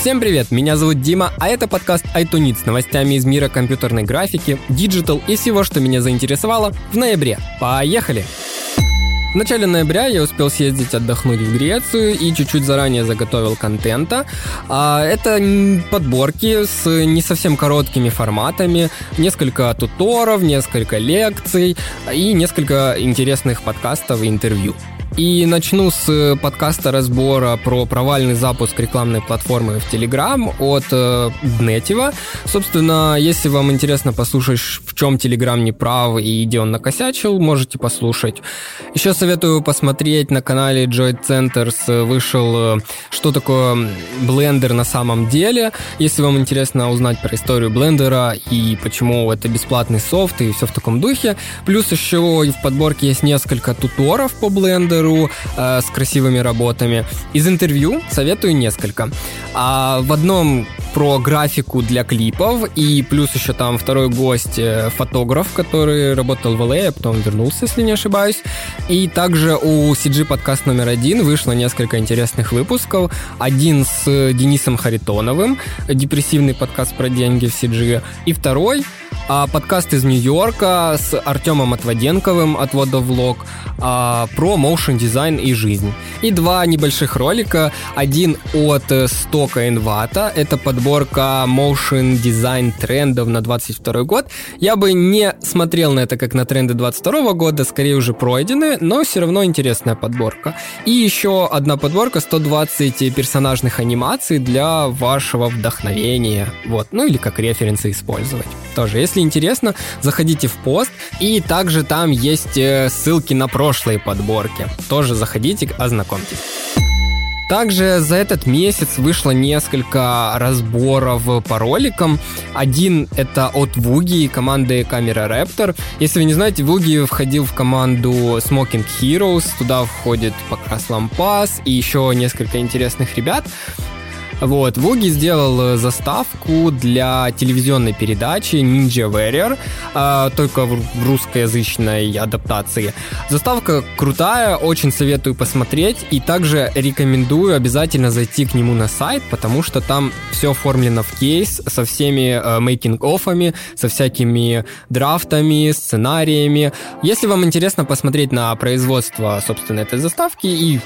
Всем привет, меня зовут Дима, а это подкаст iTunes с новостями из мира компьютерной графики, digital и всего, что меня заинтересовало в ноябре. Поехали! В начале ноября я успел съездить отдохнуть в Грецию и чуть-чуть заранее заготовил контента. А, это подборки с не совсем короткими форматами, несколько туторов, несколько лекций и несколько интересных подкастов и интервью. И начну с э, подкаста разбора про провальный запуск рекламной платформы в Telegram от э. Собственно, если вам интересно послушать, в чем Telegram не прав и где он накосячил, можете послушать. Еще советую посмотреть на канале Joy Centers э, вышел, э, что такое Blender на самом деле. Если вам интересно узнать про историю Блендера и почему это бесплатный софт и все в таком духе. Плюс еще в подборке есть несколько туторов по Blender, Твиттеру э, с красивыми работами. Из интервью советую несколько. А в одном про графику для клипов, и плюс еще там второй гость, э, фотограф, который работал в LA, а потом вернулся, если не ошибаюсь. И также у CG подкаст номер один вышло несколько интересных выпусков. Один с Денисом Харитоновым, депрессивный подкаст про деньги в CG, и второй а, подкаст из Нью-Йорка с Артемом Отводенковым от Водовлог а, про моушен дизайн и жизнь. И два небольших ролика. Один от Стока Инвата. Это подборка моушен дизайн трендов на 22 год. Я бы не смотрел на это как на тренды 22 года, скорее уже пройдены, но все равно интересная подборка. И еще одна подборка 120 персонажных анимаций для вашего вдохновения. Вот, ну или как референсы использовать. Тоже, если если интересно, заходите в пост, и также там есть э, ссылки на прошлые подборки. Тоже заходите, ознакомьтесь. Также за этот месяц вышло несколько разборов по роликам. Один это от Вуги команды Camera Raptor. Если вы не знаете, Вуги входил в команду Smoking Heroes. Туда входит Покрас Лампас и еще несколько интересных ребят. Вот, Вуги сделал э, заставку для телевизионной передачи Ninja Warrior, э, только в русскоязычной адаптации. Заставка крутая, очень советую посмотреть, и также рекомендую обязательно зайти к нему на сайт, потому что там все оформлено в кейс со всеми э, мейкинг-оффами, со всякими драфтами, сценариями. Если вам интересно посмотреть на производство, собственно, этой заставки и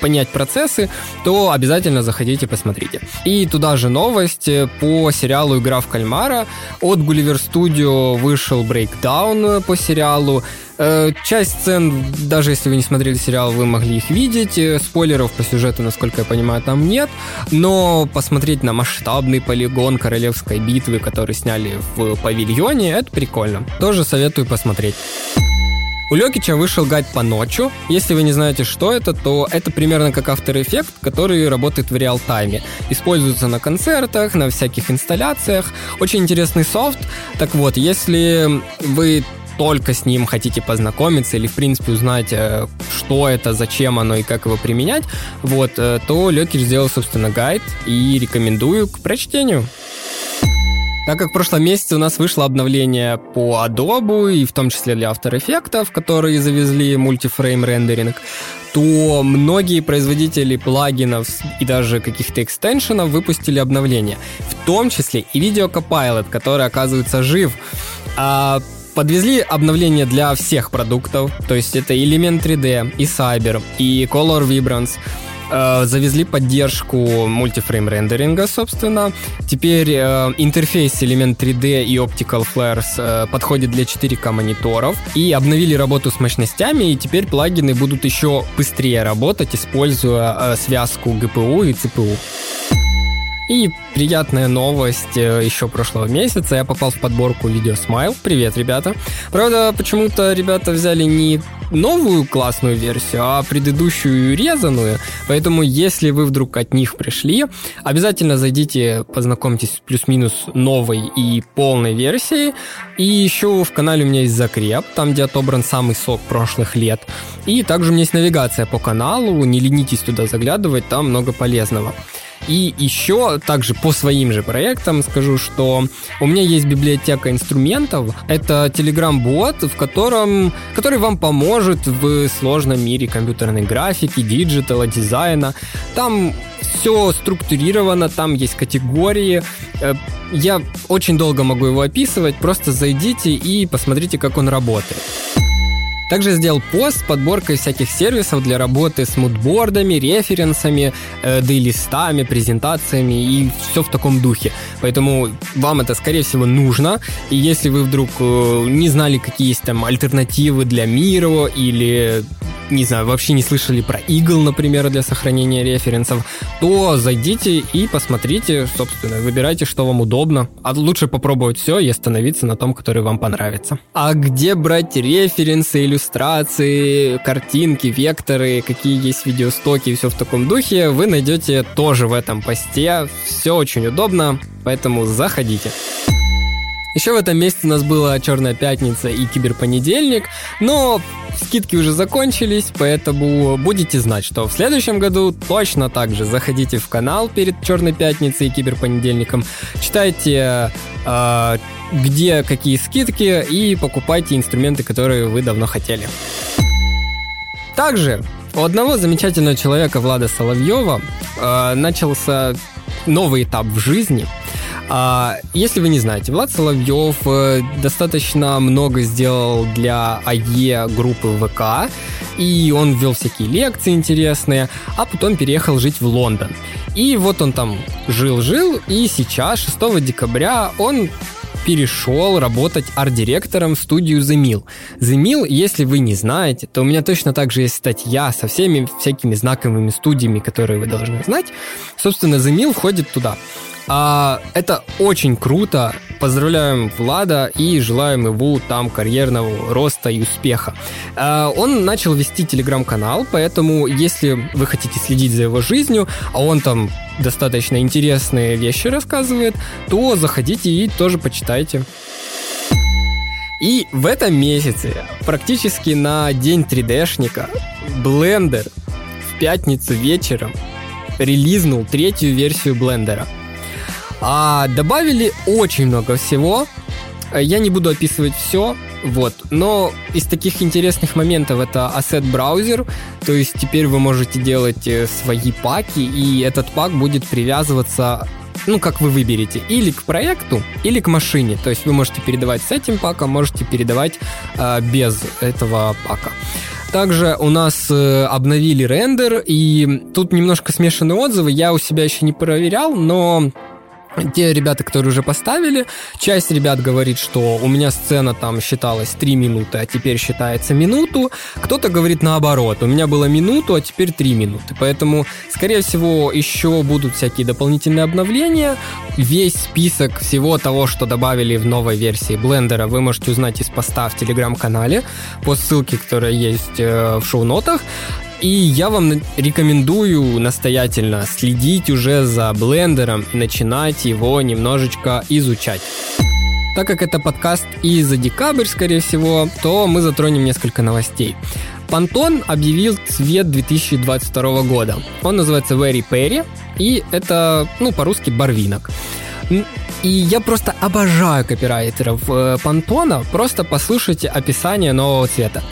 понять процессы, то обязательно заходите, посмотрите ВКонтакте. И туда же новость по сериалу «Игра в кальмара». От Gulliver Studio вышел брейкдаун по сериалу. Э, часть сцен, даже если вы не смотрели сериал, вы могли их видеть. Э, спойлеров по сюжету, насколько я понимаю, там нет. Но посмотреть на масштабный полигон королевской битвы, который сняли в павильоне, это прикольно. Тоже советую посмотреть. У Лёкича вышел гайд по ночью. Если вы не знаете, что это, то это примерно как After Effects, который работает в реал-тайме. Используется на концертах, на всяких инсталляциях. Очень интересный софт. Так вот, если вы только с ним хотите познакомиться или, в принципе, узнать, э, что это, зачем оно и как его применять, вот, э, то Лёкич сделал, собственно, гайд и рекомендую к прочтению. Так как в прошлом месяце у нас вышло обновление по Adobe, и в том числе для After Effects, которые завезли мультифрейм рендеринг, то многие производители плагинов и даже каких-то экстеншенов выпустили обновление. В том числе и Video Copilot, который оказывается жив. А подвезли обновление для всех продуктов, то есть это Element 3D, и Cyber, и Color Vibrance, Э, завезли поддержку мультифрейм рендеринга, собственно. Теперь э, интерфейс элемент 3D и Optical Flares э, подходит для 4К мониторов. И обновили работу с мощностями, и теперь плагины будут еще быстрее работать, используя э, связку GPU и CPU. И приятная новость э, еще прошлого месяца. Я попал в подборку видео Smile. Привет, ребята. Правда, почему-то ребята взяли не новую классную версию, а предыдущую резаную. Поэтому, если вы вдруг от них пришли, обязательно зайдите, познакомьтесь плюс-минус новой и полной версией. И еще в канале у меня есть закреп, там, где отобран самый сок прошлых лет. И также у меня есть навигация по каналу, не ленитесь туда заглядывать, там много полезного. И еще также по своим же проектам скажу, что у меня есть библиотека инструментов. Это Telegram-бот, в котором, который вам поможет в сложном мире компьютерной графики, диджитала, дизайна. Там все структурировано, там есть категории. Э, я очень долго могу его описывать, просто зайдите и посмотрите, как он работает. Также сделал пост с подборкой всяких сервисов для работы с мудбордами, референсами, э, дейлистами, презентациями и все в таком духе. Поэтому вам это, скорее всего, нужно. И если вы вдруг э, не знали, какие есть там альтернативы для Miro или не знаю, вообще не слышали про Eagle, например, для сохранения референсов, то зайдите и посмотрите, собственно, выбирайте, что вам удобно. А лучше попробовать все и остановиться на том, который вам понравится. А где брать референсы, иллюстрации, картинки, векторы, какие есть видеостоки и все в таком духе, вы найдете тоже в этом посте. Все очень удобно, поэтому заходите. Еще в этом месяце у нас была Черная пятница и Киберпонедельник, но скидки уже закончились, поэтому будете знать, что в следующем году точно так же заходите в канал перед Черной пятницей и Киберпонедельником, читайте э, где какие скидки и покупайте инструменты, которые вы давно хотели. Также у одного замечательного человека Влада Соловьева э, начался новый этап в жизни – а, если вы не знаете, Влад Соловьев э, достаточно много сделал для АЕ группы ВК, и он вел всякие лекции интересные, а потом переехал жить в Лондон. И вот он там жил-жил, и сейчас, 6 декабря, он перешел работать арт-директором в студию The Mill. The Mill, если вы не знаете, то у меня точно так же есть статья со всеми всякими знаковыми студиями, которые вы должны знать. Собственно, The Mill входит туда. А, это очень круто. Поздравляем Влада и желаем ему там карьерного роста и успеха. А, он начал вести телеграм-канал, поэтому если вы хотите следить за его жизнью, а он там достаточно интересные вещи рассказывает, то заходите и тоже почитайте. И в этом месяце, практически на день 3D-шника, Blender в пятницу вечером релизнул третью версию Блендера – а добавили очень много всего. Я не буду описывать все, вот. Но из таких интересных моментов это Asset браузер, то есть теперь вы можете делать э, свои паки, и этот пак будет привязываться ну, как вы выберете, или к проекту, или к машине. То есть вы можете передавать с этим паком, можете передавать э, без этого пака. Также у нас э, обновили рендер, и тут немножко смешанные отзывы. Я у себя еще не проверял, но те ребята, которые уже поставили, часть ребят говорит, что у меня сцена там считалась 3 минуты, а теперь считается минуту. Кто-то говорит наоборот, у меня было минуту, а теперь 3 минуты. Поэтому, скорее всего, еще будут всякие дополнительные обновления. Весь список всего того, что добавили в новой версии блендера, вы можете узнать из поста в телеграм-канале по ссылке, которая есть э, в шоу-нотах. И я вам рекомендую настоятельно следить уже за блендером и начинать его немножечко изучать. Так как это подкаст и за декабрь, скорее всего, то мы затронем несколько новостей. Pantone объявил цвет 2022 года. Он называется Very Perry, и это, ну, по-русски, барвинок. И я просто обожаю копирайтеров Пантона. Просто послушайте описание нового цвета.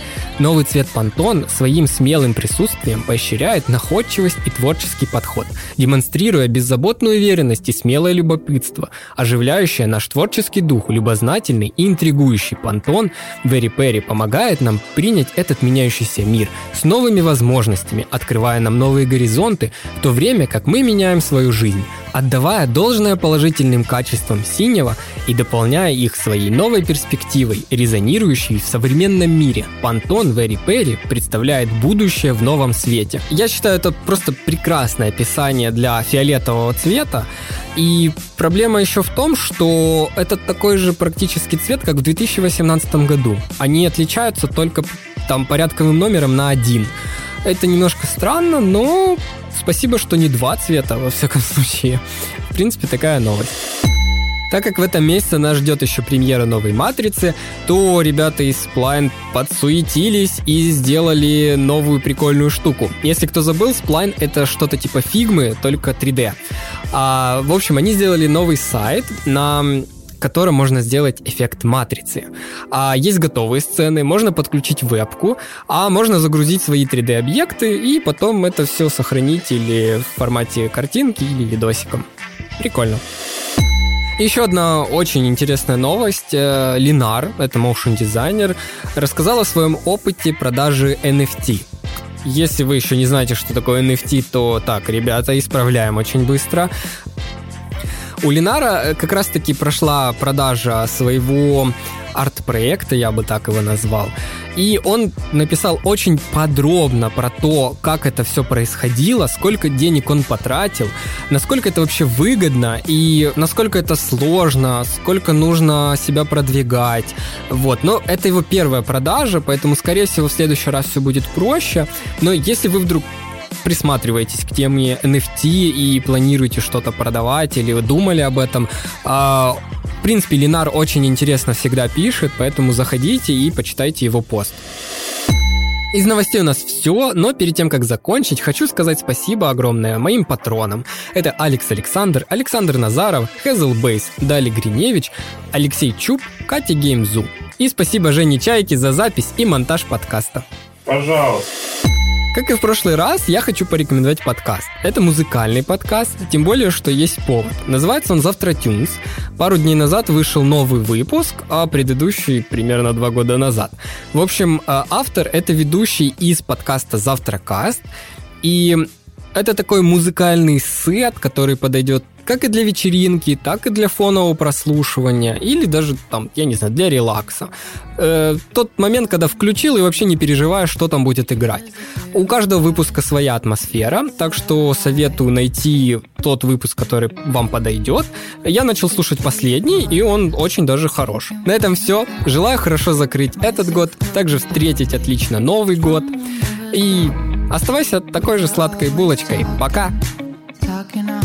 Новый цвет Pantone своим смелым присутствием поощряет находчивость и творческий подход, демонстрируя беззаботную уверенность и смелое любопытство, оживляющее наш творческий дух, любознательный и интригующий Pantone Very Perry помогает нам принять этот меняющийся мир с новыми возможностями, открывая нам новые горизонты, в то время как мы меняем свою жизнь, отдавая должное положительным качествам синего и дополняя их своей новой перспективой, резонирующей в современном мире. Джон Вэри Перри представляет будущее в новом свете. Я считаю, это просто прекрасное описание для фиолетового цвета. И проблема еще в том, что это такой же практически цвет, как в 2018 году. Они отличаются только там порядковым номером на один. Это немножко странно, но спасибо, что не два цвета, во всяком случае. В принципе, такая новость. Так как в этом месяце нас ждет еще премьера новой матрицы, то ребята из Spline подсуетились и сделали новую прикольную штуку. Если кто забыл, Spline это что-то типа фигмы, только 3D. А, в общем, они сделали новый сайт на которым можно сделать эффект матрицы. А есть готовые сцены, можно подключить вебку, а можно загрузить свои 3D-объекты и потом это все сохранить или в формате картинки, или видосиком. Прикольно. Еще одна очень интересная новость. Э, Линар, это motion дизайнер, рассказал о своем опыте продажи NFT. Если вы еще не знаете, что такое NFT, то так, ребята, исправляем очень быстро. У Линара э, как раз-таки прошла продажа своего арт-проекта, я бы так его назвал. И он написал очень подробно про то, как это все происходило, сколько денег он потратил, насколько это вообще выгодно и насколько это сложно, сколько нужно себя продвигать. Вот. Но это его первая продажа, поэтому, скорее всего, в следующий раз все будет проще. Но если вы вдруг присматриваетесь к теме NFT и планируете что-то продавать или вы думали об этом, а, в принципе, Линар очень интересно всегда пишет, поэтому заходите и почитайте его пост. Из новостей у нас все, но перед тем, как закончить, хочу сказать спасибо огромное моим патронам. Это Алекс Александр, Александр Назаров, Хезл Бейс, Дали Гриневич, Алексей Чуб, Катя Геймзу. И спасибо Жене Чайке за запись и монтаж подкаста. Пожалуйста. Как и в прошлый раз, я хочу порекомендовать подкаст. Это музыкальный подкаст, тем более, что есть повод. Называется он «Завтра Тюнс». Пару дней назад вышел новый выпуск, а предыдущий примерно два года назад. В общем, э, автор — это ведущий из подкаста «Завтра Каст», и это такой музыкальный сет, который подойдет как и для вечеринки, так и для фонового прослушивания, или даже там, я не знаю, для релакса. Э, тот момент, когда включил и вообще не переживаешь, что там будет играть. У каждого выпуска своя атмосфера, так что советую найти тот выпуск, который вам подойдет. Я начал слушать последний, и он очень даже хорош. На этом все. Желаю хорошо закрыть этот год, также встретить отлично Новый год. И оставайся такой же сладкой булочкой. Пока! Talking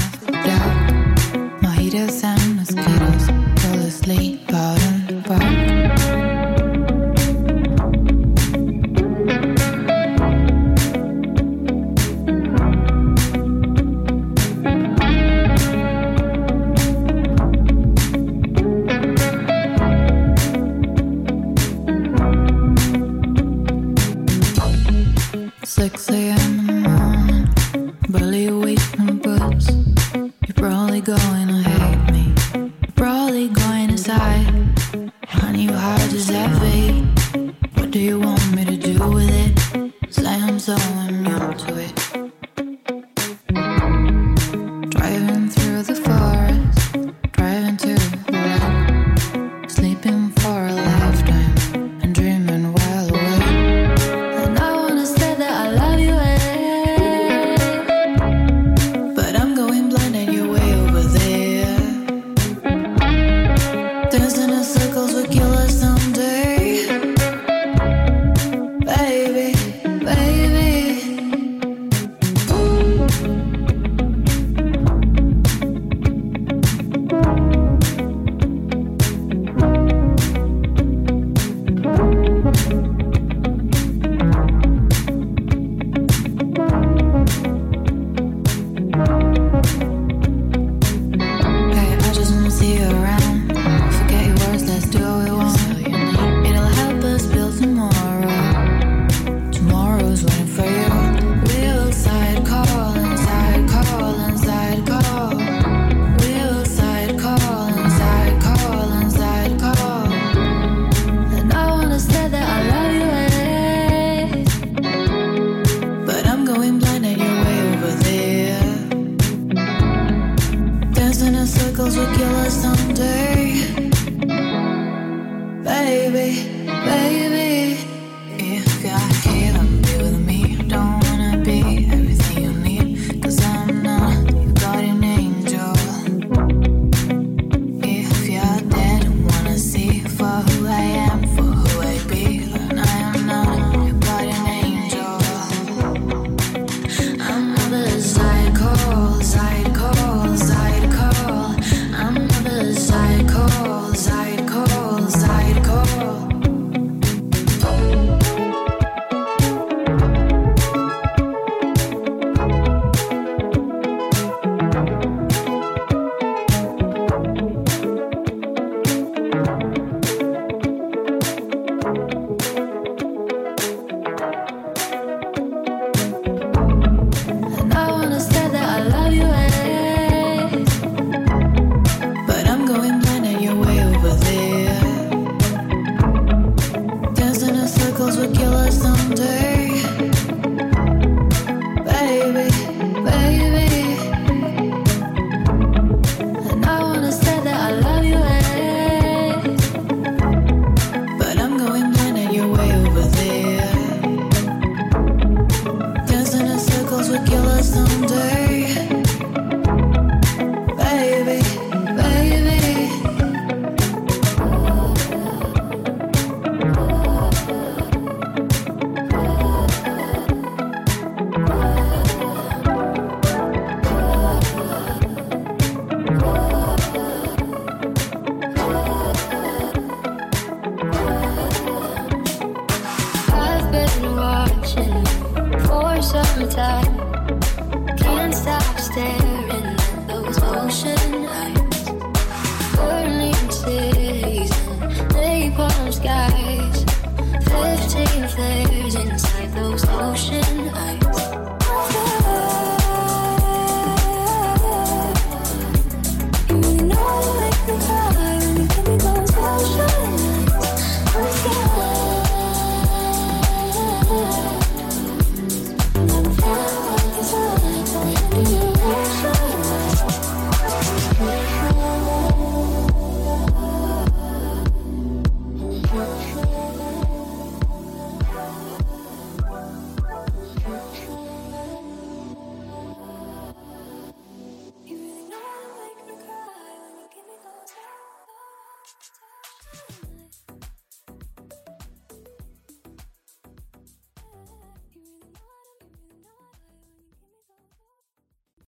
die.